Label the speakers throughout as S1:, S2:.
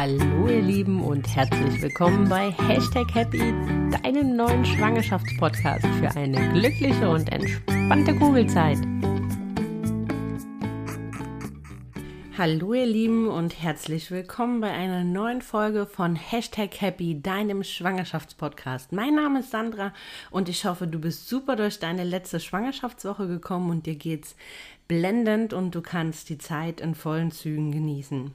S1: Hallo ihr Lieben und herzlich willkommen bei Hashtag Happy, deinem neuen Schwangerschaftspodcast für eine glückliche und entspannte Kugelzeit. Hallo ihr Lieben und herzlich willkommen bei einer neuen Folge von Hashtag Happy, deinem Schwangerschaftspodcast. Mein Name ist Sandra und ich hoffe, du bist super durch deine letzte Schwangerschaftswoche gekommen und dir geht's blendend und du kannst die Zeit in vollen Zügen genießen.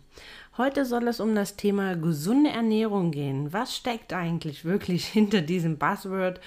S1: Heute soll es um das Thema gesunde Ernährung gehen. Was steckt eigentlich wirklich hinter diesem Buzzword?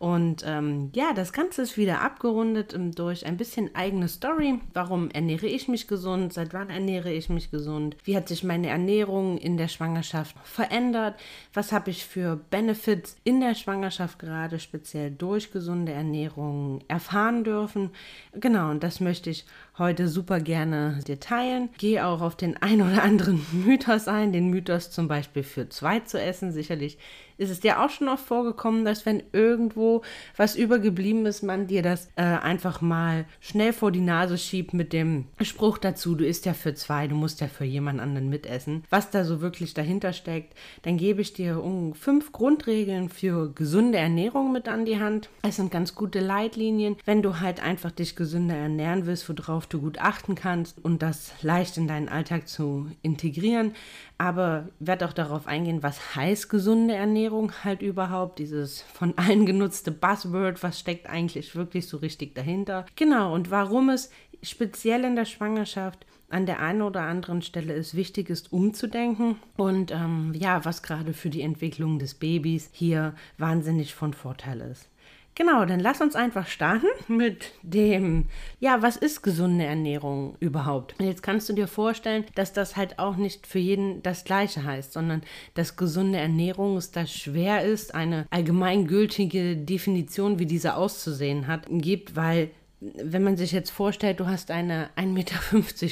S1: Und ähm, ja, das Ganze ist wieder abgerundet durch ein bisschen eigene Story. Warum ernähre ich mich gesund? Seit wann ernähre ich mich gesund? Wie hat sich meine Ernährung in der Schwangerschaft verändert? Was habe ich für Benefits in der Schwangerschaft gerade speziell durch gesunde Ernährung erfahren dürfen? Genau, und das möchte ich heute super gerne dir teilen. Gehe auch auf den ein oder anderen Mythos ein, den Mythos zum Beispiel für zwei zu essen. Sicherlich ist es dir auch schon oft vorgekommen, dass wenn irgendwo was übergeblieben ist, man dir das äh, einfach mal schnell vor die Nase schiebt mit dem Spruch dazu, du isst ja für zwei, du musst ja für jemand anderen mitessen. Was da so wirklich dahinter steckt, dann gebe ich dir um fünf Grundregeln für gesunde Ernährung mit an die Hand. Es sind ganz gute Leitlinien, wenn du halt einfach dich gesünder ernähren willst, worauf du gut achten kannst und das leicht in deinen Alltag zu integrieren. Aber werde auch darauf eingehen, was heißt gesunde Ernährung halt überhaupt, dieses von allen genutzte Buzzword, was steckt eigentlich wirklich so richtig dahinter. Genau, und warum es speziell in der Schwangerschaft an der einen oder anderen Stelle es wichtig ist, umzudenken und ähm, ja, was gerade für die Entwicklung des Babys hier wahnsinnig von Vorteil ist. Genau, dann lass uns einfach starten mit dem, ja, was ist gesunde Ernährung überhaupt? Jetzt kannst du dir vorstellen, dass das halt auch nicht für jeden das Gleiche heißt, sondern dass gesunde Ernährung es da schwer ist, eine allgemeingültige Definition, wie diese auszusehen hat, gibt, weil wenn man sich jetzt vorstellt, du hast eine 1,50 Meter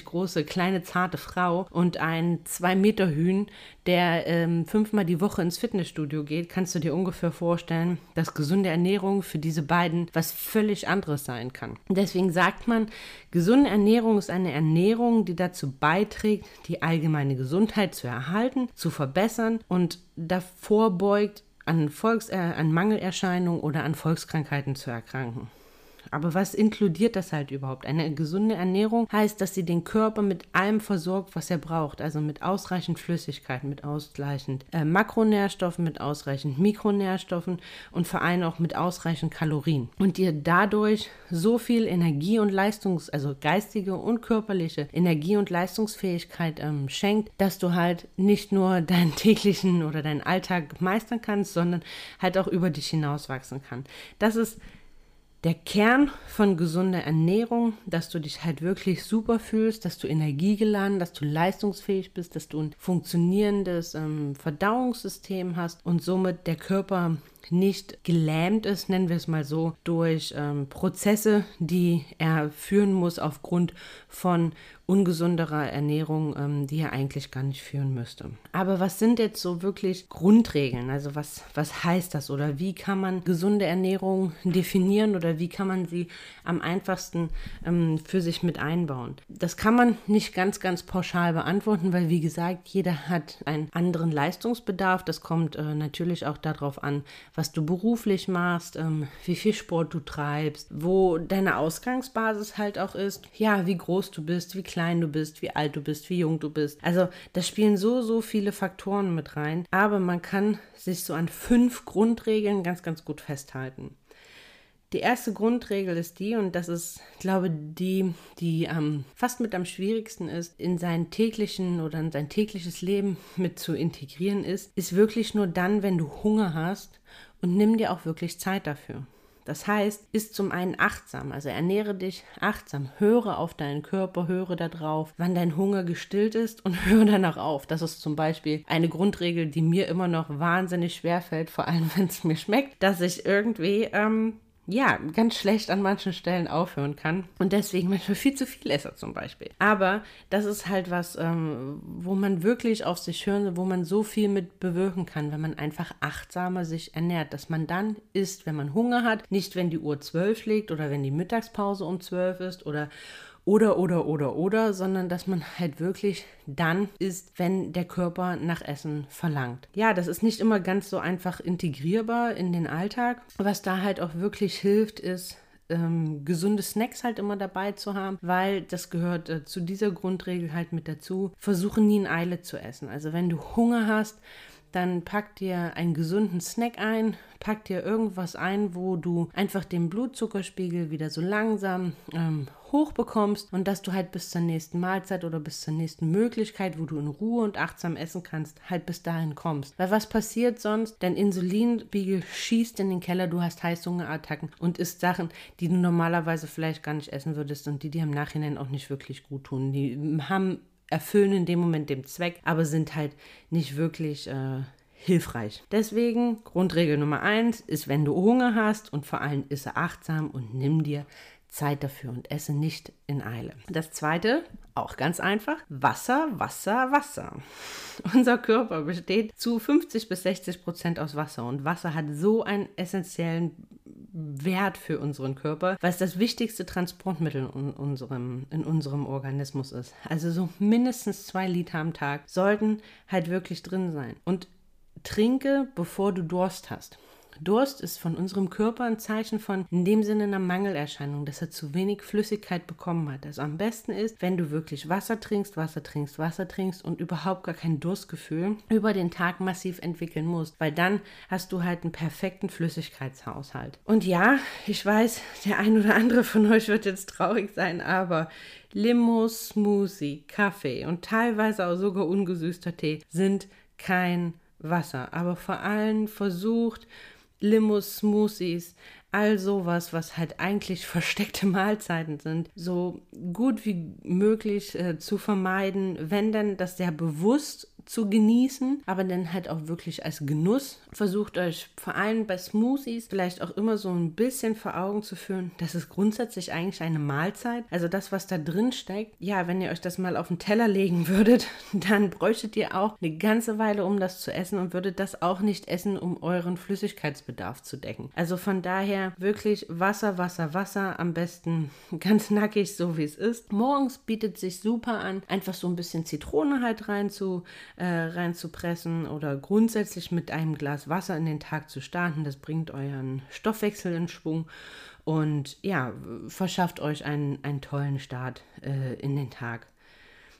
S1: große, kleine, zarte Frau und ein 2 Meter Hühn, der ähm, fünfmal die Woche ins Fitnessstudio geht, kannst du dir ungefähr vorstellen, dass gesunde Ernährung für diese beiden was völlig anderes sein kann. Deswegen sagt man, gesunde Ernährung ist eine Ernährung, die dazu beiträgt, die allgemeine Gesundheit zu erhalten, zu verbessern und davor beugt, an, Volks äh, an Mangelerscheinungen oder an Volkskrankheiten zu erkranken. Aber was inkludiert das halt überhaupt? Eine gesunde Ernährung heißt, dass sie den Körper mit allem versorgt, was er braucht. Also mit ausreichend Flüssigkeit, mit ausreichend äh, Makronährstoffen, mit ausreichend Mikronährstoffen und vor allem auch mit ausreichend Kalorien. Und dir dadurch so viel Energie und Leistungs-, also geistige und körperliche Energie und Leistungsfähigkeit ähm, schenkt, dass du halt nicht nur deinen täglichen oder deinen Alltag meistern kannst, sondern halt auch über dich hinauswachsen kann. Das ist der Kern von gesunder Ernährung, dass du dich halt wirklich super fühlst, dass du energiegeladen, dass du leistungsfähig bist, dass du ein funktionierendes ähm, Verdauungssystem hast und somit der Körper nicht gelähmt ist, nennen wir es mal so, durch ähm, Prozesse, die er führen muss aufgrund von ungesunderer Ernährung, ähm, die er eigentlich gar nicht führen müsste. Aber was sind jetzt so wirklich Grundregeln? Also was, was heißt das oder wie kann man gesunde Ernährung definieren oder wie kann man sie am einfachsten ähm, für sich mit einbauen? Das kann man nicht ganz, ganz pauschal beantworten, weil wie gesagt, jeder hat einen anderen Leistungsbedarf. Das kommt äh, natürlich auch darauf an, was du beruflich machst, ähm, wie viel Sport du treibst, wo deine Ausgangsbasis halt auch ist, ja, wie groß du bist, wie klein du bist, wie alt du bist, wie jung du bist. Also da spielen so, so viele Faktoren mit rein. Aber man kann sich so an fünf Grundregeln ganz, ganz gut festhalten. Die erste Grundregel ist die, und das ist, glaube die, die ähm, fast mit am schwierigsten ist, in seinen täglichen oder in sein tägliches Leben mit zu integrieren ist, ist wirklich nur dann, wenn du Hunger hast und nimm dir auch wirklich Zeit dafür. Das heißt, ist zum einen achtsam, also ernähre dich achtsam, höre auf deinen Körper, höre darauf, wann dein Hunger gestillt ist und höre danach auf. Das ist zum Beispiel eine Grundregel, die mir immer noch wahnsinnig schwer fällt, vor allem wenn es mir schmeckt, dass ich irgendwie ähm, ja, ganz schlecht an manchen Stellen aufhören kann und deswegen manchmal viel zu viel esse zum Beispiel. Aber das ist halt was, ähm, wo man wirklich auf sich hören, wo man so viel mit bewirken kann, wenn man einfach achtsamer sich ernährt, dass man dann isst, wenn man Hunger hat, nicht wenn die Uhr zwölf schlägt oder wenn die Mittagspause um zwölf ist oder oder, oder, oder, oder, sondern dass man halt wirklich dann isst, wenn der Körper nach Essen verlangt. Ja, das ist nicht immer ganz so einfach integrierbar in den Alltag. Was da halt auch wirklich hilft, ist, ähm, gesunde Snacks halt immer dabei zu haben, weil das gehört äh, zu dieser Grundregel halt mit dazu. Versuche nie in Eile zu essen. Also wenn du Hunger hast, dann pack dir einen gesunden Snack ein, pack dir irgendwas ein, wo du einfach den Blutzuckerspiegel wieder so langsam ähm, hochbekommst und dass du halt bis zur nächsten Mahlzeit oder bis zur nächsten Möglichkeit, wo du in Ruhe und achtsam essen kannst, halt bis dahin kommst. Weil was passiert sonst? Dein Insulinspiegel schießt in den Keller, du hast Heißhungerattacken und isst Sachen, die du normalerweise vielleicht gar nicht essen würdest und die dir im Nachhinein auch nicht wirklich gut tun. Die haben erfüllen in dem Moment den Zweck, aber sind halt nicht wirklich äh, hilfreich. Deswegen Grundregel Nummer eins ist, wenn du Hunger hast und vor allem isse achtsam und nimm dir Zeit dafür und esse nicht in Eile. Das zweite, auch ganz einfach, Wasser, Wasser, Wasser. Unser Körper besteht zu 50 bis 60 Prozent aus Wasser und Wasser hat so einen essentiellen Wert für unseren Körper, weil es das wichtigste Transportmittel in unserem, in unserem Organismus ist. Also so mindestens zwei Liter am Tag sollten halt wirklich drin sein. Und trinke, bevor du Durst hast. Durst ist von unserem Körper ein Zeichen von in dem Sinne einer Mangelerscheinung, dass er zu wenig Flüssigkeit bekommen hat. Also am besten ist, wenn du wirklich Wasser trinkst, Wasser trinkst, Wasser trinkst und überhaupt gar kein Durstgefühl über den Tag massiv entwickeln musst, weil dann hast du halt einen perfekten Flüssigkeitshaushalt. Und ja, ich weiß, der ein oder andere von euch wird jetzt traurig sein, aber Limo, Smoothie, Kaffee und teilweise auch sogar ungesüßter Tee sind kein Wasser, aber vor allem versucht, Limos, Smoothies, all sowas, was halt eigentlich versteckte Mahlzeiten sind, so gut wie möglich äh, zu vermeiden, wenn dann das sehr bewusst zu genießen, aber dann halt auch wirklich als Genuss. Versucht euch vor allem bei Smoothies vielleicht auch immer so ein bisschen vor Augen zu führen, das ist grundsätzlich eigentlich eine Mahlzeit. Also das, was da drin steckt, ja, wenn ihr euch das mal auf den Teller legen würdet, dann bräuchtet ihr auch eine ganze Weile, um das zu essen und würdet das auch nicht essen, um euren Flüssigkeitsbedarf zu decken. Also von daher wirklich Wasser, Wasser, Wasser, am besten ganz nackig, so wie es ist. Morgens bietet sich super an, einfach so ein bisschen Zitrone halt rein zu äh, reinzupressen oder grundsätzlich mit einem Glas Wasser in den Tag zu starten. Das bringt euren Stoffwechsel in Schwung und ja, verschafft euch einen, einen tollen Start äh, in den Tag.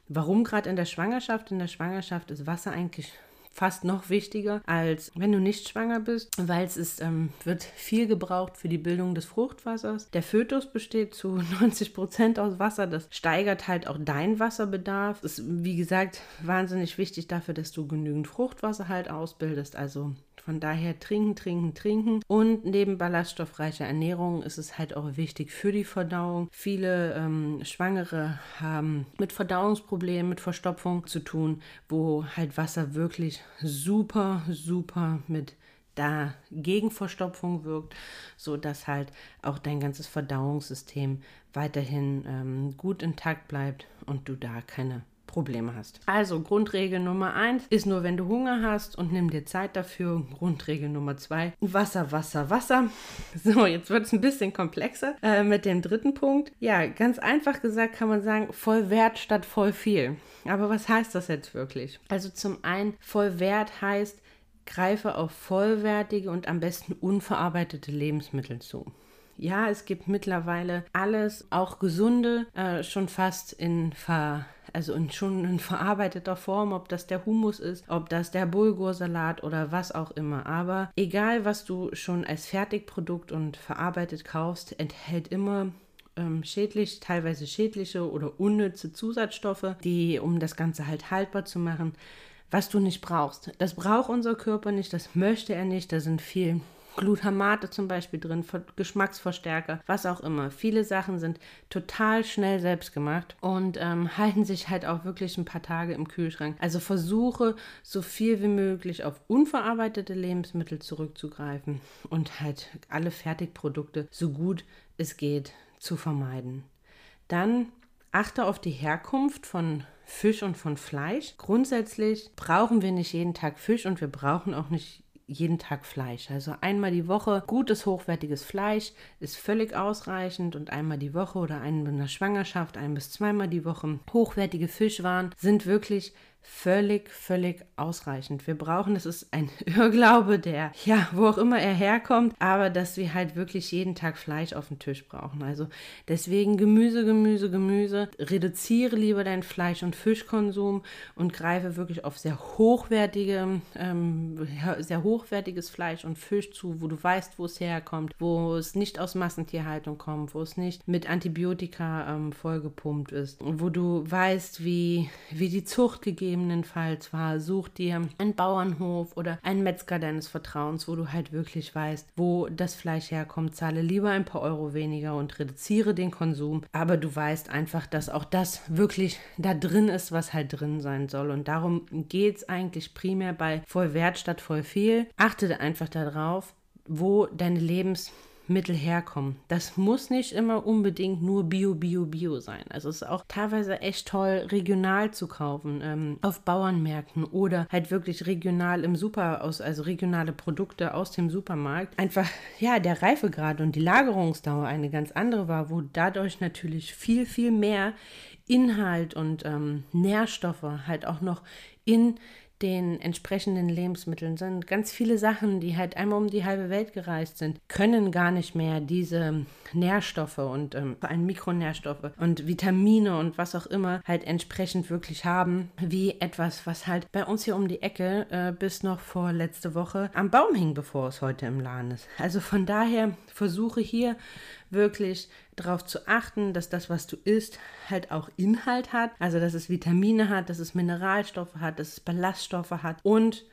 S1: Warum gerade in der Schwangerschaft? In der Schwangerschaft ist Wasser eigentlich fast noch wichtiger, als wenn du nicht schwanger bist, weil es ist, ähm, wird viel gebraucht für die Bildung des Fruchtwassers. Der Fötus besteht zu 90 Prozent aus Wasser. Das steigert halt auch deinen Wasserbedarf. Ist, wie gesagt, wahnsinnig wichtig dafür, dass du genügend Fruchtwasser halt ausbildest. Also von daher trinken, trinken, trinken. Und neben ballaststoffreicher Ernährung ist es halt auch wichtig für die Verdauung. Viele ähm, Schwangere haben mit Verdauungsproblemen, mit Verstopfung zu tun, wo halt Wasser wirklich super, super mit dagegen Verstopfung wirkt, so dass halt auch dein ganzes Verdauungssystem weiterhin ähm, gut intakt bleibt und du da keine Probleme hast. Also Grundregel Nummer eins ist nur, wenn du Hunger hast und nimm dir Zeit dafür. Grundregel Nummer zwei, Wasser, Wasser, Wasser. So, jetzt wird es ein bisschen komplexer äh, mit dem dritten Punkt. Ja, ganz einfach gesagt kann man sagen, voll Wert statt voll viel. Aber was heißt das jetzt wirklich? Also zum einen, voll Wert heißt, greife auf vollwertige und am besten unverarbeitete Lebensmittel zu. Ja, es gibt mittlerweile alles, auch gesunde, äh, schon fast in ver also in, schon in verarbeiteter Form, ob das der Hummus ist, ob das der Bulgursalat oder was auch immer. Aber egal, was du schon als Fertigprodukt und verarbeitet kaufst, enthält immer ähm, schädlich, teilweise schädliche oder unnütze Zusatzstoffe, die, um das Ganze halt haltbar zu machen, was du nicht brauchst. Das braucht unser Körper nicht, das möchte er nicht. Da sind viel Glutamate zum Beispiel drin, Geschmacksverstärker, was auch immer. Viele Sachen sind total schnell selbst gemacht und ähm, halten sich halt auch wirklich ein paar Tage im Kühlschrank. Also versuche so viel wie möglich auf unverarbeitete Lebensmittel zurückzugreifen und halt alle Fertigprodukte so gut es geht zu vermeiden. Dann achte auf die Herkunft von Fisch und von Fleisch. Grundsätzlich brauchen wir nicht jeden Tag Fisch und wir brauchen auch nicht jeden Tag Fleisch. Also einmal die Woche gutes, hochwertiges Fleisch ist völlig ausreichend und einmal die Woche oder einmal in der Schwangerschaft, ein bis zweimal die Woche hochwertige Fischwaren sind wirklich völlig, völlig ausreichend. Wir brauchen, das ist ein Irrglaube, der, ja, wo auch immer er herkommt, aber dass wir halt wirklich jeden Tag Fleisch auf dem Tisch brauchen. Also deswegen Gemüse, Gemüse, Gemüse. Reduziere lieber deinen Fleisch- und Fischkonsum und greife wirklich auf sehr hochwertige, ähm, sehr hochwertiges Fleisch und Fisch zu, wo du weißt, wo es herkommt, wo es nicht aus Massentierhaltung kommt, wo es nicht mit Antibiotika ähm, vollgepumpt ist, wo du weißt, wie, wie die Zucht gegeben gegebenenfalls war, such dir einen Bauernhof oder einen Metzger deines Vertrauens, wo du halt wirklich weißt, wo das Fleisch herkommt. Zahle lieber ein paar Euro weniger und reduziere den Konsum. Aber du weißt einfach, dass auch das wirklich da drin ist, was halt drin sein soll. Und darum geht es eigentlich primär bei voll Wert statt voll viel. Achte einfach darauf, wo deine Lebens Mittel herkommen. Das muss nicht immer unbedingt nur Bio, Bio, Bio sein. Also es ist auch teilweise echt toll, regional zu kaufen, ähm, auf Bauernmärkten oder halt wirklich regional im Super, aus, also regionale Produkte aus dem Supermarkt. Einfach, ja, der Reifegrad und die Lagerungsdauer eine ganz andere war, wo dadurch natürlich viel, viel mehr Inhalt und ähm, Nährstoffe halt auch noch in den entsprechenden Lebensmitteln sind ganz viele Sachen, die halt einmal um die halbe Welt gereist sind, können gar nicht mehr diese Nährstoffe und ähm, vor allem Mikronährstoffe und Vitamine und was auch immer halt entsprechend wirklich haben, wie etwas, was halt bei uns hier um die Ecke äh, bis noch vor letzte Woche am Baum hing, bevor es heute im Laden ist. Also von daher versuche hier wirklich darauf zu achten, dass das, was du isst, halt auch Inhalt hat. Also, dass es Vitamine hat, dass es Mineralstoffe hat, dass es Ballaststoffe hat und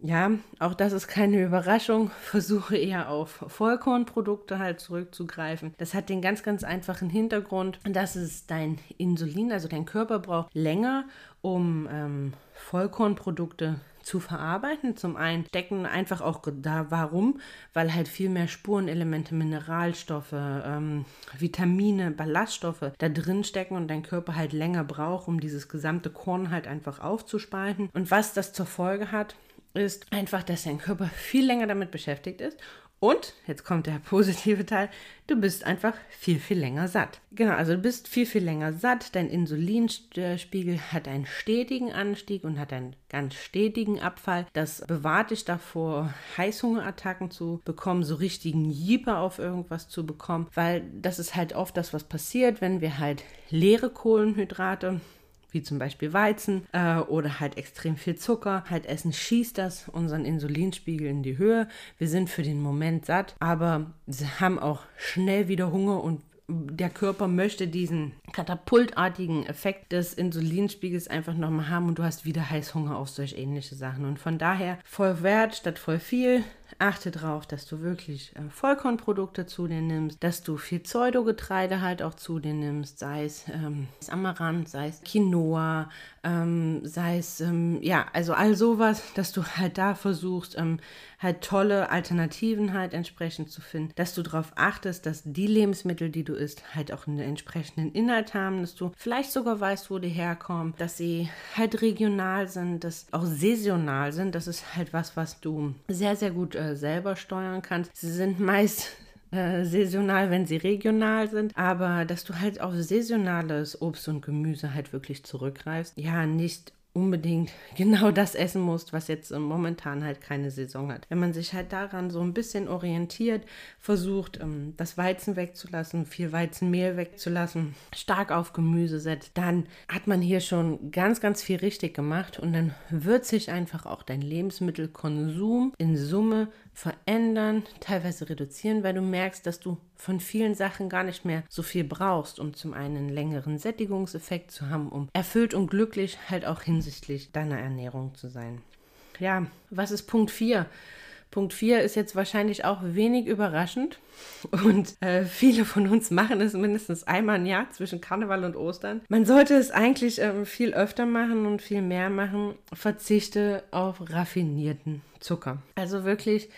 S1: ja, auch das ist keine Überraschung. Versuche eher auf Vollkornprodukte halt zurückzugreifen. Das hat den ganz, ganz einfachen Hintergrund, dass es dein Insulin, also dein Körper braucht länger, um ähm, Vollkornprodukte zu verarbeiten. Zum einen decken einfach auch da, warum? Weil halt viel mehr Spurenelemente, Mineralstoffe, ähm, Vitamine, Ballaststoffe da drin stecken und dein Körper halt länger braucht, um dieses gesamte Korn halt einfach aufzuspalten. Und was das zur Folge hat, ist einfach, dass dein Körper viel länger damit beschäftigt ist und, jetzt kommt der positive Teil, du bist einfach viel, viel länger satt. Genau, also du bist viel, viel länger satt. Dein Insulinspiegel hat einen stetigen Anstieg und hat einen ganz stetigen Abfall. Das bewahrt dich davor, Heißhungerattacken zu bekommen, so richtigen Jieper auf irgendwas zu bekommen, weil das ist halt oft das, was passiert, wenn wir halt leere Kohlenhydrate wie zum Beispiel Weizen äh, oder halt extrem viel Zucker halt essen, schießt das unseren Insulinspiegel in die Höhe. Wir sind für den Moment satt, aber sie haben auch schnell wieder Hunger und der Körper möchte diesen katapultartigen Effekt des Insulinspiegels einfach nochmal haben und du hast wieder Heißhunger auf solch ähnliche Sachen. Und von daher voll Wert statt voll viel achte darauf, dass du wirklich äh, Vollkornprodukte zu dir nimmst, dass du viel Pseudogetreide halt auch zu dir nimmst, sei es ähm, Amaranth, sei es Quinoa, ähm, sei es, ähm, ja, also all sowas, dass du halt da versuchst, ähm, halt tolle Alternativen halt entsprechend zu finden, dass du darauf achtest, dass die Lebensmittel, die du isst, halt auch einen entsprechenden Inhalt haben, dass du vielleicht sogar weißt, wo die herkommen, dass sie halt regional sind, dass auch saisonal sind, das ist halt was, was du sehr, sehr gut äh, selber steuern kannst. Sie sind meist äh, saisonal, wenn sie regional sind, aber dass du halt auf saisonales Obst und Gemüse halt wirklich zurückgreifst. Ja, nicht unbedingt genau das essen musst, was jetzt momentan halt keine Saison hat. Wenn man sich halt daran so ein bisschen orientiert, versucht, ähm, das Weizen wegzulassen, viel Weizenmehl wegzulassen, stark auf Gemüse setzt, dann hat man hier schon ganz, ganz viel richtig gemacht und dann wird sich einfach auch dein Lebensmittelkonsum in Summe verändern, teilweise reduzieren, weil du merkst, dass du von vielen Sachen gar nicht mehr so viel brauchst, um zum einen längeren Sättigungseffekt zu haben, um erfüllt und glücklich halt auch hinsichtlich deiner Ernährung zu sein. Ja, was ist Punkt 4? Punkt 4 ist jetzt wahrscheinlich auch wenig überraschend und äh, viele von uns machen es mindestens einmal im Jahr zwischen Karneval und Ostern. Man sollte es eigentlich ähm, viel öfter machen und viel mehr machen. Verzichte auf raffinierten Zucker. Also wirklich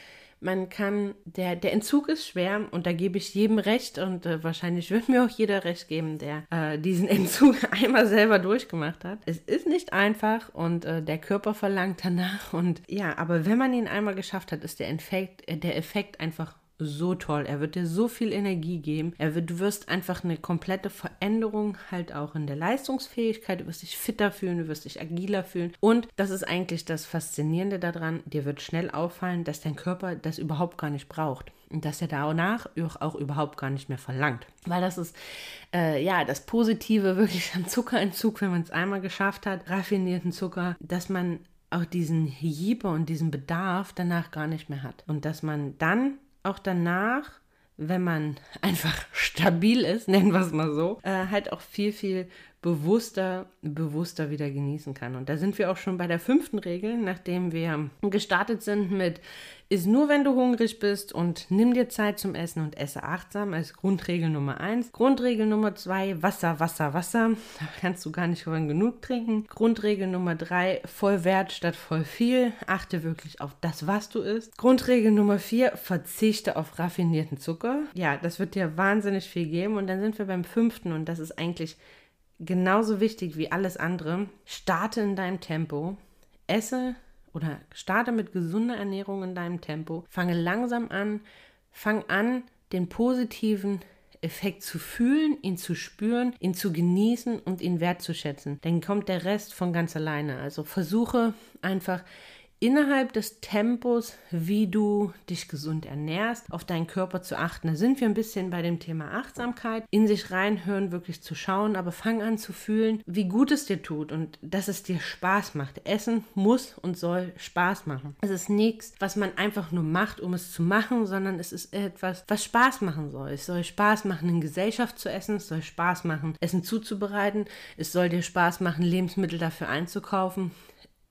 S1: man kann, der, der Entzug ist schwer und da gebe ich jedem recht und äh, wahrscheinlich wird mir auch jeder recht geben, der äh, diesen Entzug einmal selber durchgemacht hat. Es ist nicht einfach und äh, der Körper verlangt danach und ja, aber wenn man ihn einmal geschafft hat, ist der Effekt, äh, der Effekt einfach so toll. Er wird dir so viel Energie geben. Er wird, du wirst einfach eine komplette Veränderung halt auch in der Leistungsfähigkeit. Du wirst dich fitter fühlen, du wirst dich agiler fühlen. Und das ist eigentlich das Faszinierende daran. Dir wird schnell auffallen, dass dein Körper das überhaupt gar nicht braucht. Und dass er danach auch überhaupt gar nicht mehr verlangt. Weil das ist, äh, ja, das Positive wirklich am Zuckerentzug, wenn man es einmal geschafft hat, raffinierten Zucker, dass man auch diesen Hieber und diesen Bedarf danach gar nicht mehr hat. Und dass man dann auch danach, wenn man einfach stabil ist, nennen wir es mal so, äh, halt auch viel, viel bewusster, bewusster wieder genießen kann. Und da sind wir auch schon bei der fünften Regel, nachdem wir gestartet sind mit Iss nur, wenn du hungrig bist und nimm dir Zeit zum Essen und esse achtsam als Grundregel Nummer eins. Grundregel Nummer zwei Wasser, Wasser, Wasser. Da kannst du gar nicht vorhin genug trinken. Grundregel Nummer drei voll Wert statt voll viel. Achte wirklich auf das, was du isst. Grundregel Nummer vier verzichte auf raffinierten Zucker. Ja, das wird dir wahnsinnig viel geben. Und dann sind wir beim fünften und das ist eigentlich genauso wichtig wie alles andere. Starte in deinem Tempo. Esse oder starte mit gesunder Ernährung in deinem Tempo. Fange langsam an. Fang an, den positiven Effekt zu fühlen, ihn zu spüren, ihn zu genießen und ihn wertzuschätzen. Dann kommt der Rest von ganz alleine. Also versuche einfach innerhalb des Tempos, wie du dich gesund ernährst, auf deinen Körper zu achten. Da sind wir ein bisschen bei dem Thema Achtsamkeit, in sich reinhören, wirklich zu schauen, aber fang an zu fühlen, wie gut es dir tut und dass es dir Spaß macht. Essen muss und soll Spaß machen. Es ist nichts, was man einfach nur macht, um es zu machen, sondern es ist etwas, was Spaß machen soll. Es soll Spaß machen, in Gesellschaft zu essen, es soll Spaß machen, Essen zuzubereiten, es soll dir Spaß machen, Lebensmittel dafür einzukaufen.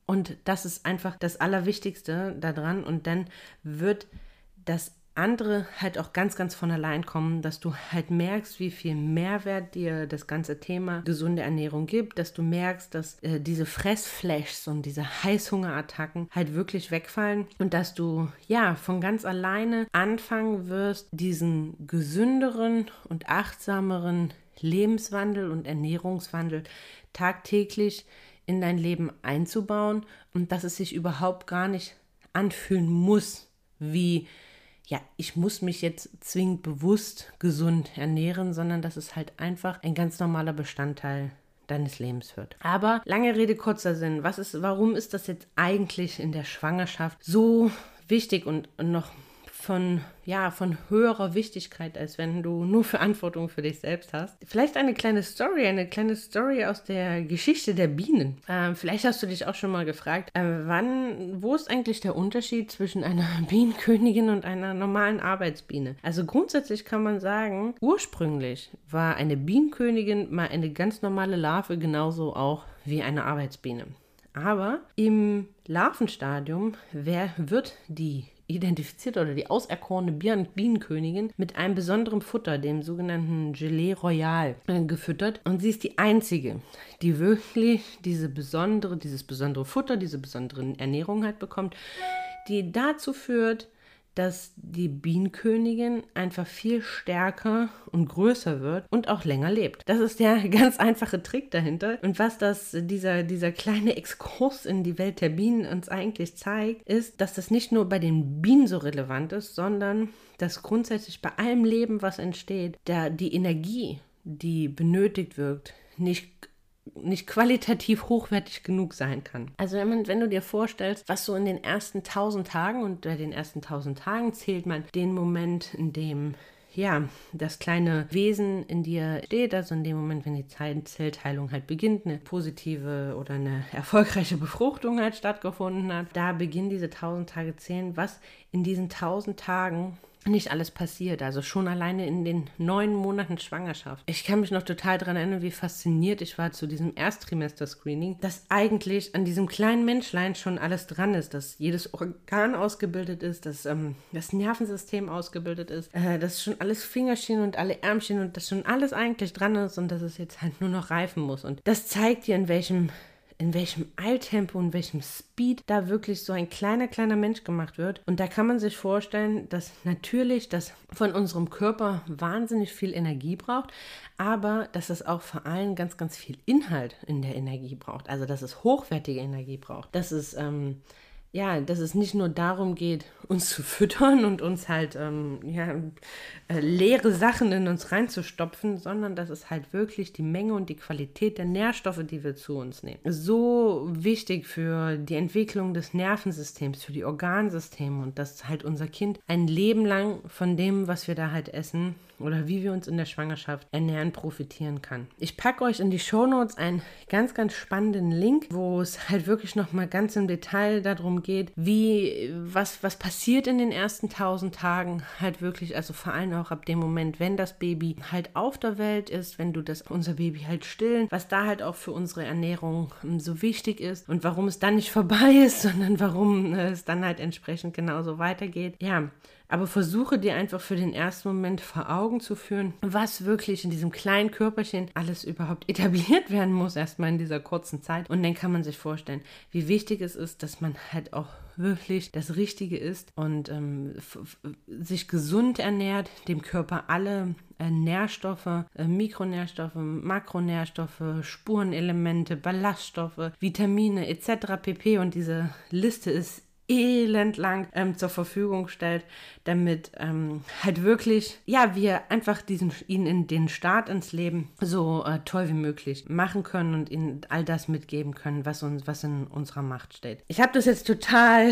S1: Und das ist einfach das Allerwichtigste daran. Und dann wird das andere halt auch ganz, ganz von allein kommen, dass du halt merkst, wie viel Mehrwert dir das ganze Thema gesunde Ernährung gibt, dass du merkst, dass äh, diese Fressflashs und diese Heißhungerattacken halt wirklich wegfallen und dass du ja von ganz alleine anfangen wirst, diesen gesünderen und achtsameren Lebenswandel und Ernährungswandel tagtäglich in dein Leben einzubauen und dass es sich überhaupt gar nicht anfühlen muss, wie, ja, ich muss mich jetzt zwingend bewusst gesund ernähren, sondern dass es halt einfach ein ganz normaler Bestandteil deines Lebens wird. Aber lange Rede, kurzer Sinn. Was ist, warum ist das jetzt eigentlich in der Schwangerschaft so wichtig und noch von, ja, von höherer Wichtigkeit, als wenn du nur Verantwortung für dich selbst hast. Vielleicht eine kleine Story, eine kleine Story aus der Geschichte der Bienen. Ähm, vielleicht hast du dich auch schon mal gefragt, äh, wann, wo ist eigentlich der Unterschied zwischen einer Bienenkönigin und einer normalen Arbeitsbiene? Also grundsätzlich kann man sagen, ursprünglich war eine Bienenkönigin mal eine ganz normale Larve, genauso auch wie eine Arbeitsbiene. Aber im Larvenstadium wer wird die identifiziert oder die auserkorene Bienenkönigin mit einem besonderen Futter, dem sogenannten Gelee Royal, äh, gefüttert. Und sie ist die einzige, die wirklich diese besondere, dieses besondere Futter, diese besondere Ernährung halt bekommt, die dazu führt, dass die Bienenkönigin einfach viel stärker und größer wird und auch länger lebt. Das ist der ganz einfache Trick dahinter. Und was das, dieser, dieser kleine Exkurs in die Welt der Bienen uns eigentlich zeigt, ist, dass das nicht nur bei den Bienen so relevant ist, sondern dass grundsätzlich bei allem Leben, was entsteht, da die Energie, die benötigt wird, nicht nicht qualitativ hochwertig genug sein kann. Also wenn, man, wenn du dir vorstellst, was so in den ersten tausend Tagen und bei den ersten tausend Tagen zählt man den Moment, in dem ja, das kleine Wesen in dir steht, also in dem Moment, wenn die Zellteilung halt beginnt, eine positive oder eine erfolgreiche Befruchtung halt stattgefunden hat, da beginnen diese tausend Tage zählen, was in diesen tausend Tagen nicht alles passiert. Also schon alleine in den neun Monaten Schwangerschaft. Ich kann mich noch total daran erinnern, wie fasziniert ich war zu diesem Ersttrimester-Screening, dass eigentlich an diesem kleinen Menschlein schon alles dran ist, dass jedes Organ ausgebildet ist, dass ähm, das Nervensystem ausgebildet ist, äh, dass schon alles Fingerchen und alle Ärmchen und dass schon alles eigentlich dran ist und dass es jetzt halt nur noch reifen muss. Und das zeigt dir, in welchem in welchem Eiltempo, in welchem Speed da wirklich so ein kleiner, kleiner Mensch gemacht wird. Und da kann man sich vorstellen, dass natürlich das von unserem Körper wahnsinnig viel Energie braucht, aber dass es auch vor allem ganz, ganz viel Inhalt in der Energie braucht. Also, dass es hochwertige Energie braucht. Dass es ähm, ja, dass es nicht nur darum geht, uns zu füttern und uns halt ähm, ja, äh, leere Sachen in uns reinzustopfen, sondern dass es halt wirklich die Menge und die Qualität der Nährstoffe, die wir zu uns nehmen, so wichtig für die Entwicklung des Nervensystems, für die Organsysteme und dass halt unser Kind ein Leben lang von dem, was wir da halt essen, oder wie wir uns in der Schwangerschaft ernähren, profitieren kann. Ich packe euch in die Shownotes einen ganz, ganz spannenden Link, wo es halt wirklich nochmal ganz im Detail darum geht, wie, was, was passiert in den ersten tausend Tagen, halt wirklich, also vor allem auch ab dem Moment, wenn das Baby halt auf der Welt ist, wenn du das, unser Baby halt stillen, was da halt auch für unsere Ernährung ähm, so wichtig ist und warum es dann nicht vorbei ist, sondern warum es dann halt entsprechend genauso weitergeht. Ja, aber versuche dir einfach für den ersten Moment vor Augen zu führen, was wirklich in diesem kleinen Körperchen alles überhaupt etabliert werden muss, erstmal in dieser kurzen Zeit. Und dann kann man sich vorstellen, wie wichtig es ist, dass man halt auch wirklich das Richtige ist und ähm, sich gesund ernährt, dem Körper alle äh, Nährstoffe, äh, Mikronährstoffe, Makronährstoffe, Spurenelemente, Ballaststoffe, Vitamine etc. pp. Und diese Liste ist elendlang ähm, zur Verfügung stellt, damit ähm, halt wirklich, ja, wir einfach diesen, ihnen in den Start ins Leben so äh, toll wie möglich machen können und ihnen all das mitgeben können, was uns, was in unserer Macht steht. Ich habe das jetzt total,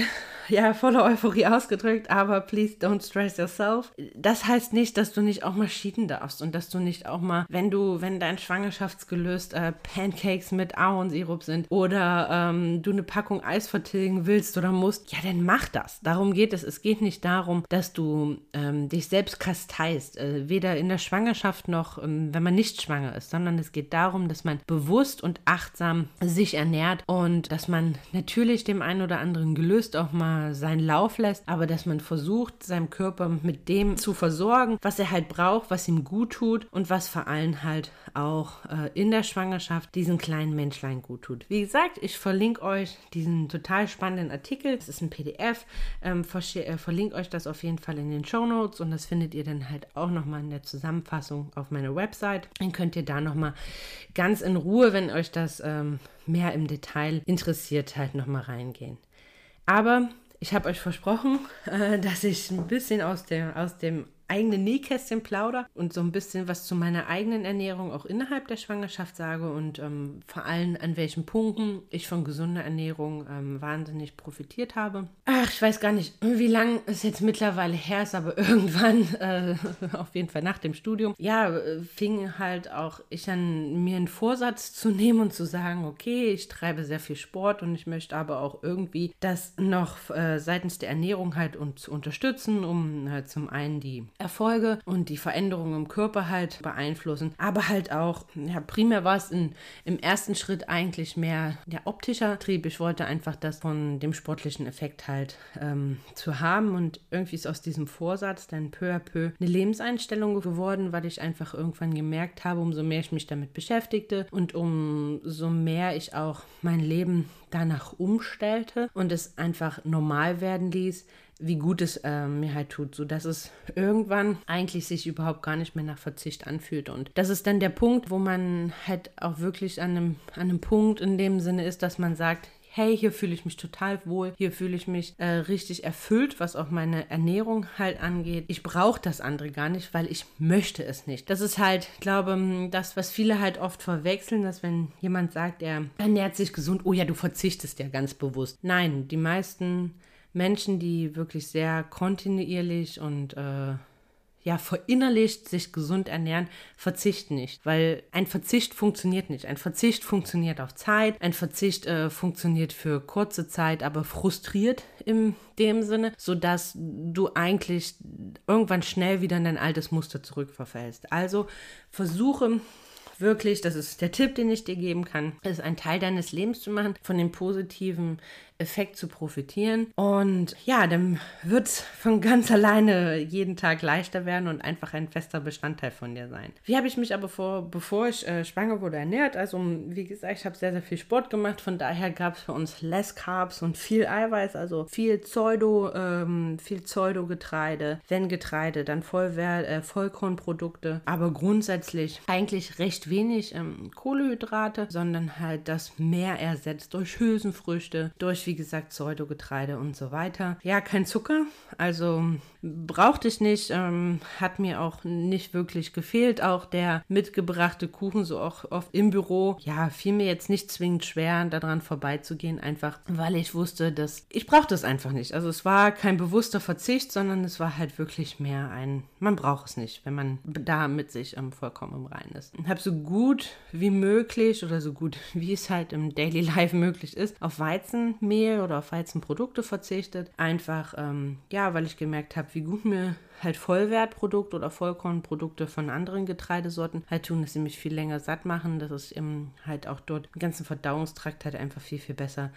S1: ja, voller Euphorie ausgedrückt, aber please don't stress yourself. Das heißt nicht, dass du nicht auch mal schieden darfst und dass du nicht auch mal, wenn du, wenn dein Schwangerschaftsgelöst äh, Pancakes mit Ahornsirup sind oder ähm, du eine Packung Eis vertilgen willst oder musst, ja, dann mach das. Darum geht es. Es geht nicht darum, dass du ähm, dich selbst kasteist, äh, weder in der Schwangerschaft noch, ähm, wenn man nicht schwanger ist, sondern es geht darum, dass man bewusst und achtsam sich ernährt und dass man natürlich dem einen oder anderen gelöst auch mal seinen Lauf lässt, aber dass man versucht, seinem Körper mit dem zu versorgen, was er halt braucht, was ihm gut tut und was vor allem halt auch äh, in der Schwangerschaft diesen kleinen Menschlein gut tut. Wie gesagt, ich verlinke euch diesen total spannenden Artikel. Es ist ein PDF. Ähm, äh, verlinke euch das auf jeden Fall in den Show Notes und das findet ihr dann halt auch nochmal in der Zusammenfassung auf meiner Website. Dann könnt ihr da nochmal ganz in Ruhe, wenn euch das ähm, mehr im Detail interessiert, halt nochmal reingehen. Aber ich habe euch versprochen, äh, dass ich ein bisschen aus, der, aus dem eigene Nähkästchen plauder und so ein bisschen was zu meiner eigenen Ernährung auch innerhalb der Schwangerschaft sage und ähm, vor allem an welchen Punkten ich von gesunder Ernährung ähm, wahnsinnig profitiert habe. Ach, ich weiß gar nicht, wie lange es jetzt mittlerweile her ist, aber irgendwann, äh, auf jeden Fall nach dem Studium, ja, fing halt auch ich an, mir einen Vorsatz zu nehmen und zu sagen, okay, ich treibe sehr viel Sport und ich möchte aber auch irgendwie das noch äh, seitens der Ernährung halt zu unterstützen, um halt zum einen die Erfolge und die Veränderungen im Körper halt beeinflussen. Aber halt auch, ja, primär war es in, im ersten Schritt eigentlich mehr der optischer Trieb. Ich wollte einfach das von dem sportlichen Effekt halt ähm, zu haben und irgendwie ist aus diesem Vorsatz dann peu à peu eine Lebenseinstellung geworden, weil ich einfach irgendwann gemerkt habe, umso mehr ich mich damit beschäftigte und umso mehr ich auch mein Leben danach umstellte und es einfach normal werden ließ, wie gut es äh, mir halt tut, so dass es irgendwann eigentlich sich überhaupt gar nicht mehr nach Verzicht anfühlt. Und das ist dann der Punkt, wo man halt auch wirklich an einem, an einem Punkt in dem Sinne ist, dass man sagt, hey, hier fühle ich mich total wohl, hier fühle ich mich äh, richtig erfüllt, was auch meine Ernährung halt angeht. Ich brauche das andere gar nicht, weil ich möchte es nicht. Das ist halt, glaube das, was viele halt oft verwechseln, dass wenn jemand sagt, er ernährt sich gesund, oh ja, du verzichtest ja ganz bewusst. Nein, die meisten Menschen, die wirklich sehr kontinuierlich und äh, ja, verinnerlicht sich gesund ernähren, verzichten nicht. Weil ein Verzicht funktioniert nicht. Ein Verzicht funktioniert auf Zeit, ein Verzicht äh, funktioniert für kurze Zeit, aber frustriert in dem Sinne, sodass du eigentlich irgendwann schnell wieder in dein altes Muster zurückverfällst. Also versuche wirklich, das ist der Tipp, den ich dir geben kann, ist ein Teil deines Lebens zu machen, von den positiven Effekt zu profitieren. Und ja, dann wird es von ganz alleine jeden Tag leichter werden und einfach ein fester Bestandteil von dir sein. Wie habe ich mich aber vor, bevor ich äh, schwanger wurde, ernährt? Also, wie gesagt, ich habe sehr, sehr viel Sport gemacht. Von daher gab es bei uns less Carbs und viel Eiweiß, also viel Pseudo, ähm, viel Pseudo-Getreide. Wenn Getreide, dann Vollwert, äh, Vollkornprodukte. Aber grundsätzlich eigentlich recht wenig ähm, Kohlehydrate, sondern halt das mehr ersetzt durch Hülsenfrüchte, durch, wie gesagt, Pseudogetreide und so weiter. Ja, kein Zucker, also brauchte ich nicht, ähm, hat mir auch nicht wirklich gefehlt. Auch der mitgebrachte Kuchen, so auch oft im Büro, ja, fiel mir jetzt nicht zwingend schwer, daran vorbeizugehen, einfach weil ich wusste, dass ich brauchte das einfach nicht. Also es war kein bewusster Verzicht, sondern es war halt wirklich mehr ein, man braucht es nicht, wenn man da mit sich ähm, vollkommen im Reinen ist. Habe so gut wie möglich oder so gut wie es halt im Daily Life möglich ist, auf Weizenmehl oder auf Weizenprodukte verzichtet. Einfach, ähm, ja, weil ich gemerkt habe, wie gut mir halt Vollwertprodukte oder Vollkornprodukte von anderen Getreidesorten halt tun, dass sie mich viel länger satt machen, dass es eben halt auch dort im ganzen Verdauungstrakt halt einfach viel, viel besser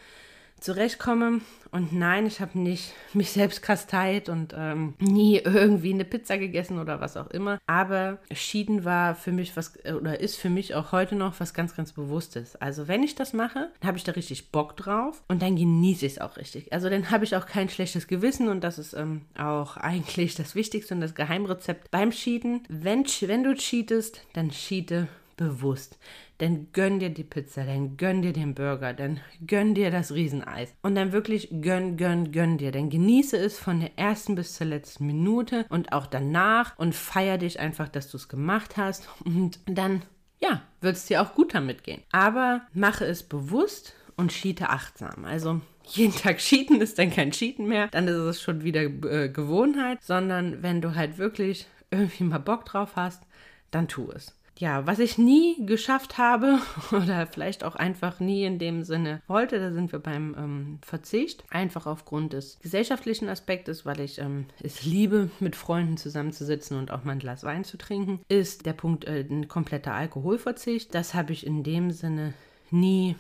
S1: zurechtkomme. Und nein, ich habe nicht mich selbst kasteit und ähm, nie irgendwie eine Pizza gegessen oder was auch immer. Aber Schieden war für mich was, oder ist für mich auch heute noch was ganz, ganz Bewusstes. Also wenn ich das mache, dann habe ich da richtig Bock drauf und dann genieße ich es auch richtig. Also dann habe ich auch kein schlechtes Gewissen und das ist ähm, auch eigentlich das Wichtigste und das Geheimrezept beim Schieden. Wenn, wenn du cheatest, dann cheate bewusst. Dann gönn dir die Pizza, dann gönn dir den Burger, dann gönn dir das Rieseneis. Und dann wirklich gönn, gönn, gönn dir. Dann genieße es von der ersten bis zur letzten Minute und auch danach und feier dich einfach, dass du es gemacht hast. Und dann, ja, wird es dir auch gut damit gehen. Aber mache es bewusst und cheate achtsam. Also jeden Tag cheaten ist dann kein Cheaten mehr, dann ist es schon wieder äh, Gewohnheit, sondern wenn du halt wirklich irgendwie mal Bock drauf hast, dann tu es ja, was ich nie geschafft habe oder vielleicht auch einfach nie in dem Sinne wollte, da sind wir beim ähm, Verzicht. Einfach aufgrund des gesellschaftlichen Aspektes, weil ich ähm, es liebe, mit Freunden zusammenzusitzen und auch mal ein Glas Wein zu trinken, ist der Punkt äh, ein kompletter Alkoholverzicht. Das habe ich in dem Sinne nie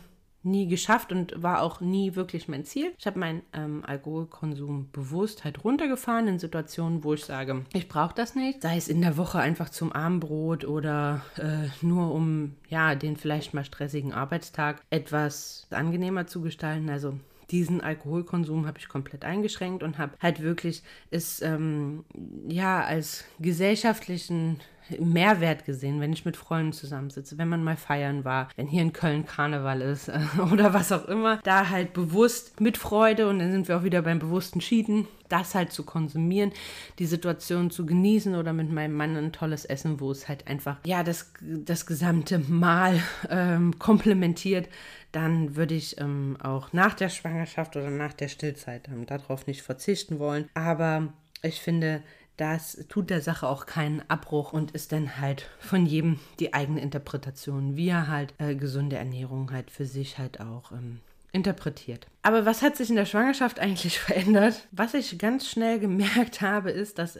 S1: nie geschafft und war auch nie wirklich mein Ziel. Ich habe meinen ähm, Alkoholkonsum bewusst halt runtergefahren in Situationen, wo ich sage, ich brauche das nicht. Sei es in der Woche einfach zum Abendbrot oder äh, nur um ja den vielleicht mal stressigen Arbeitstag etwas angenehmer zu gestalten. Also diesen Alkoholkonsum habe ich komplett eingeschränkt und habe halt wirklich es ähm, ja als gesellschaftlichen Mehrwert gesehen, wenn ich mit Freunden zusammensitze, wenn man mal feiern war, wenn hier in Köln Karneval ist oder was auch immer, da halt bewusst mit Freude und dann sind wir auch wieder beim bewussten Schieden, das halt zu konsumieren, die Situation zu genießen oder mit meinem Mann ein tolles Essen, wo es halt einfach, ja, das, das gesamte Mahl ähm, komplementiert, dann würde ich ähm, auch nach der Schwangerschaft oder nach der Stillzeit ähm, darauf nicht verzichten wollen. Aber ich finde, das tut der Sache auch keinen Abbruch und ist dann halt von jedem die eigene Interpretation, wie er halt äh, gesunde Ernährung halt für sich halt auch ähm, interpretiert. Aber was hat sich in der Schwangerschaft eigentlich verändert? Was ich ganz schnell gemerkt habe, ist, dass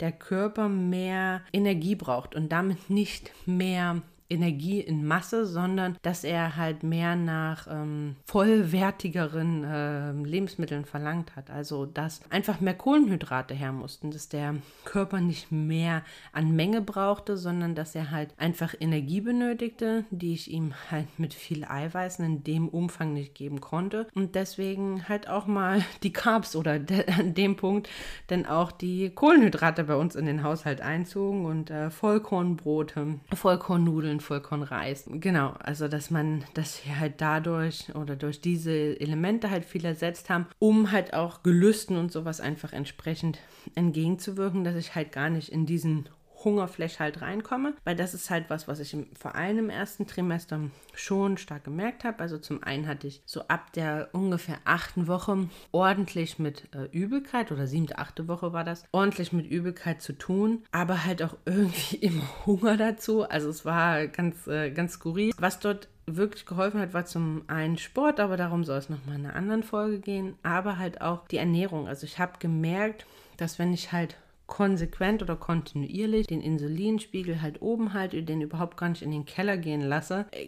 S1: der Körper mehr Energie braucht und damit nicht mehr Energie in Masse, sondern dass er halt mehr nach ähm, vollwertigeren äh, Lebensmitteln verlangt hat. Also dass einfach mehr Kohlenhydrate her mussten, dass der Körper nicht mehr an Menge brauchte, sondern dass er halt einfach Energie benötigte, die ich ihm halt mit viel Eiweißen in dem Umfang nicht geben konnte. Und deswegen halt auch mal die Carbs oder de an dem Punkt dann auch die Kohlenhydrate bei uns in den Haushalt einzogen und äh, Vollkornbrote, Vollkornnudeln Nudeln, Vollkornreis. Genau, also dass man, dass wir halt dadurch oder durch diese Elemente halt viel ersetzt haben, um halt auch Gelüsten und sowas einfach entsprechend entgegenzuwirken, dass ich halt gar nicht in diesen Hungerflash halt reinkomme, weil das ist halt was, was ich im, vor allem im ersten Trimester schon stark gemerkt habe. Also zum einen hatte ich so ab der ungefähr achten Woche ordentlich mit äh, Übelkeit oder siebte, achte Woche war das, ordentlich mit Übelkeit zu tun, aber halt auch irgendwie immer Hunger dazu. Also es war ganz, äh, ganz skurril. Was dort wirklich geholfen hat, war zum einen Sport, aber darum soll es nochmal in einer anderen Folge gehen, aber halt auch die Ernährung. Also ich habe gemerkt, dass wenn ich halt konsequent oder kontinuierlich den Insulinspiegel halt oben halte, den überhaupt gar nicht in den Keller gehen lasse, äh,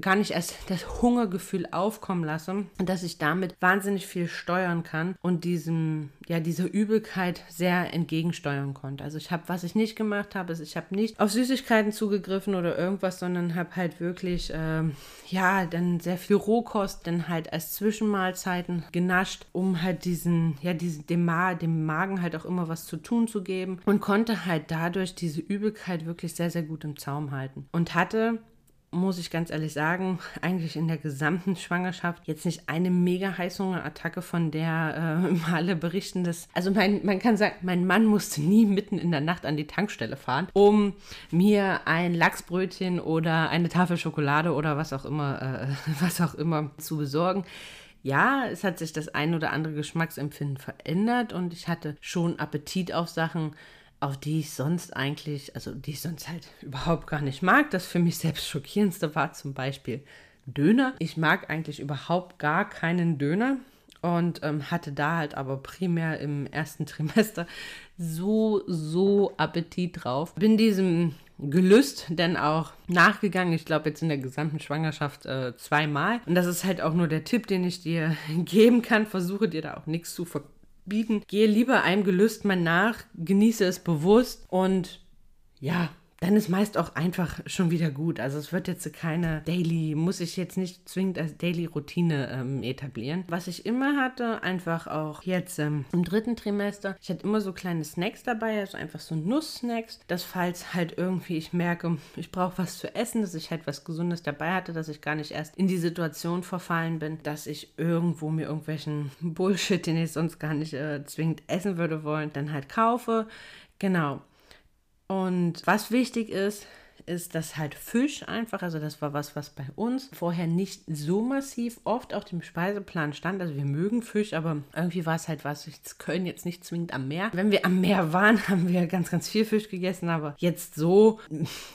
S1: gar nicht erst das Hungergefühl aufkommen lasse und dass ich damit wahnsinnig viel steuern kann und diesem, ja, dieser Übelkeit sehr entgegensteuern konnte. Also ich habe, was ich nicht gemacht habe, ist, ich habe nicht auf Süßigkeiten zugegriffen oder irgendwas, sondern habe halt wirklich, äh, ja, dann sehr viel Rohkost dann halt als Zwischenmahlzeiten genascht, um halt diesen, ja, diesen, dem, Ma dem Magen halt auch immer was zu tun zu geben und konnte halt dadurch diese Übelkeit wirklich sehr, sehr gut im Zaum halten. Und hatte muss ich ganz ehrlich sagen, eigentlich in der gesamten Schwangerschaft jetzt nicht eine mega Heißhungerattacke, von der äh, alle berichten, dass, also mein, man kann sagen, mein Mann musste nie mitten in der Nacht an die Tankstelle fahren, um mir ein Lachsbrötchen oder eine Tafel Schokolade oder was auch immer, äh, was auch immer zu besorgen ja, es hat sich das ein oder andere Geschmacksempfinden verändert und ich hatte schon Appetit auf Sachen, auf die ich sonst eigentlich, also die ich sonst halt überhaupt gar nicht mag. Das für mich selbst schockierendste war zum Beispiel Döner. Ich mag eigentlich überhaupt gar keinen Döner und ähm, hatte da halt aber primär im ersten Trimester so, so Appetit drauf. Bin diesem Gelüst denn auch nachgegangen. Ich glaube jetzt in der gesamten Schwangerschaft äh, zweimal. Und das ist halt auch nur der Tipp, den ich dir geben kann. Versuche dir da auch nichts zu verbieten. Gehe lieber einem Gelüst mal nach, genieße es bewusst und ja, dann ist meist auch einfach schon wieder gut. Also es wird jetzt keine Daily, muss ich jetzt nicht zwingend als Daily Routine ähm, etablieren. Was ich immer hatte, einfach auch jetzt ähm, im dritten Trimester, ich hatte immer so kleine Snacks dabei, also einfach so Nusssnacks, dass falls halt irgendwie ich merke, ich brauche was zu essen, dass ich halt was Gesundes dabei hatte, dass ich gar nicht erst in die Situation verfallen bin, dass ich irgendwo mir irgendwelchen Bullshit, den ich sonst gar nicht äh, zwingend essen würde wollen, dann halt kaufe. Genau. Und was wichtig ist, ist, dass halt Fisch einfach, also das war was, was bei uns vorher nicht so massiv oft auf dem Speiseplan stand. Also wir mögen Fisch, aber irgendwie war es halt was, jetzt Köln jetzt nicht zwingend am Meer. Wenn wir am Meer waren, haben wir ganz, ganz viel Fisch gegessen, aber jetzt so,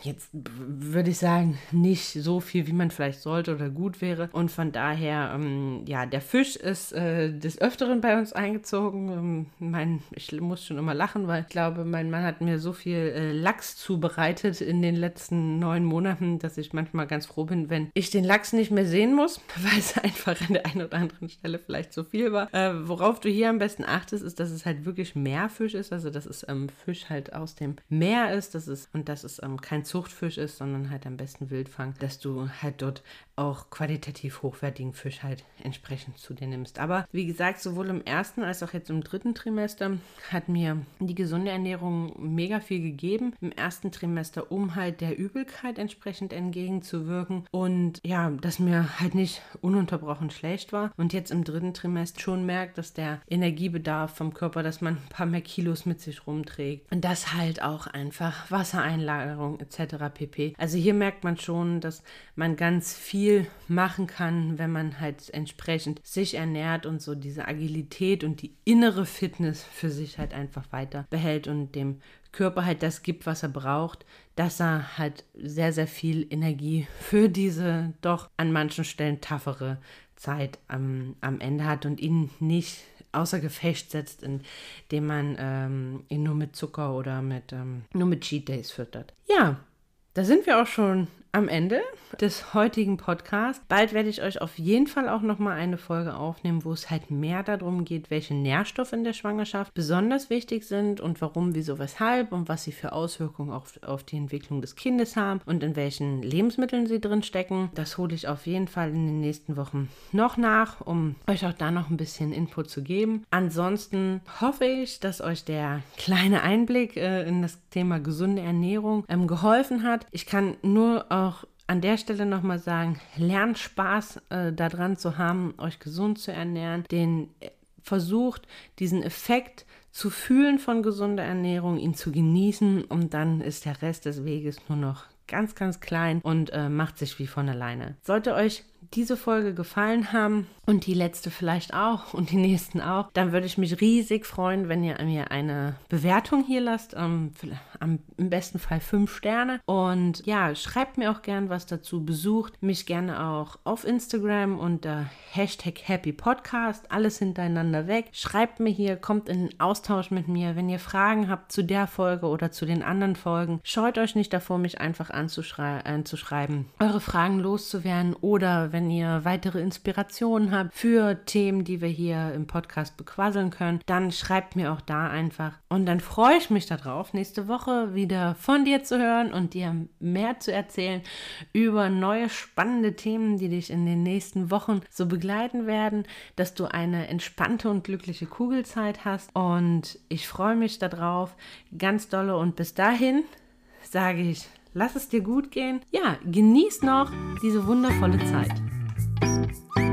S1: jetzt würde ich sagen, nicht so viel, wie man vielleicht sollte oder gut wäre. Und von daher, ähm, ja, der Fisch ist äh, des Öfteren bei uns eingezogen. Ähm, mein, ich muss schon immer lachen, weil ich glaube, mein Mann hat mir so viel äh, Lachs zubereitet in den letzten letzten neun Monaten, dass ich manchmal ganz froh bin, wenn ich den Lachs nicht mehr sehen muss, weil es einfach an der einen oder anderen Stelle vielleicht zu viel war. Äh, worauf du hier am besten achtest, ist, dass es halt wirklich Meerfisch ist, also dass es ähm, Fisch halt aus dem Meer ist, dass es, und dass es ähm, kein Zuchtfisch ist, sondern halt am besten Wildfang, dass du halt dort auch qualitativ hochwertigen Fisch halt entsprechend zu dir nimmst. Aber wie gesagt, sowohl im ersten als auch jetzt im dritten Trimester hat mir die gesunde Ernährung mega viel gegeben. Im ersten Trimester, um halt der Übelkeit entsprechend entgegenzuwirken und ja, dass mir halt nicht ununterbrochen schlecht war. Und jetzt im dritten Trimester schon merkt, dass der Energiebedarf vom Körper, dass man ein paar mehr Kilos mit sich rumträgt und das halt auch einfach Wassereinlagerung etc. pp. Also hier merkt man schon, dass man ganz viel viel machen kann, wenn man halt entsprechend sich ernährt und so diese Agilität und die innere Fitness für sich halt einfach weiter behält und dem Körper halt das gibt, was er braucht, dass er halt sehr, sehr viel Energie für diese doch an manchen Stellen taffere Zeit am, am Ende hat und ihn nicht außer Gefecht setzt, indem man ähm, ihn nur mit Zucker oder mit, ähm, nur mit Cheat Days füttert. Ja, da sind wir auch schon am Ende des heutigen Podcasts. Bald werde ich euch auf jeden Fall auch noch mal eine Folge aufnehmen, wo es halt mehr darum geht, welche Nährstoffe in der Schwangerschaft besonders wichtig sind und warum, wieso, weshalb und was sie für Auswirkungen auf, auf die Entwicklung des Kindes haben und in welchen Lebensmitteln sie drin stecken. Das hole ich auf jeden Fall in den nächsten Wochen noch nach, um euch auch da noch ein bisschen Input zu geben. Ansonsten hoffe ich, dass euch der kleine Einblick äh, in das Thema gesunde Ernährung ähm, geholfen hat. Ich kann nur äh, auch an der Stelle nochmal sagen, lernt Spaß äh, daran zu haben, euch gesund zu ernähren, den äh, versucht, diesen Effekt zu fühlen von gesunder Ernährung, ihn zu genießen und dann ist der Rest des Weges nur noch ganz, ganz klein und äh, macht sich wie von alleine. Sollte euch diese Folge gefallen haben und die letzte vielleicht auch und die nächsten auch, dann würde ich mich riesig freuen, wenn ihr mir eine Bewertung hier lasst. Ähm, im besten Fall fünf Sterne. Und ja, schreibt mir auch gern was dazu. Besucht mich gerne auch auf Instagram unter Hashtag Happy Podcast. Alles hintereinander weg. Schreibt mir hier, kommt in Austausch mit mir. Wenn ihr Fragen habt zu der Folge oder zu den anderen Folgen, scheut euch nicht davor, mich einfach anzuschreiben, eure Fragen loszuwerden oder wenn ihr weitere Inspirationen habt für Themen, die wir hier im Podcast bequasseln können, dann schreibt mir auch da einfach. Und dann freue ich mich darauf, nächste Woche wieder von dir zu hören und dir mehr zu erzählen über neue spannende Themen, die dich in den nächsten Wochen so begleiten werden, dass du eine entspannte und glückliche Kugelzeit hast. Und ich freue mich darauf ganz dolle und bis dahin sage ich, lass es dir gut gehen. Ja, genieß noch diese wundervolle Zeit. Thank you.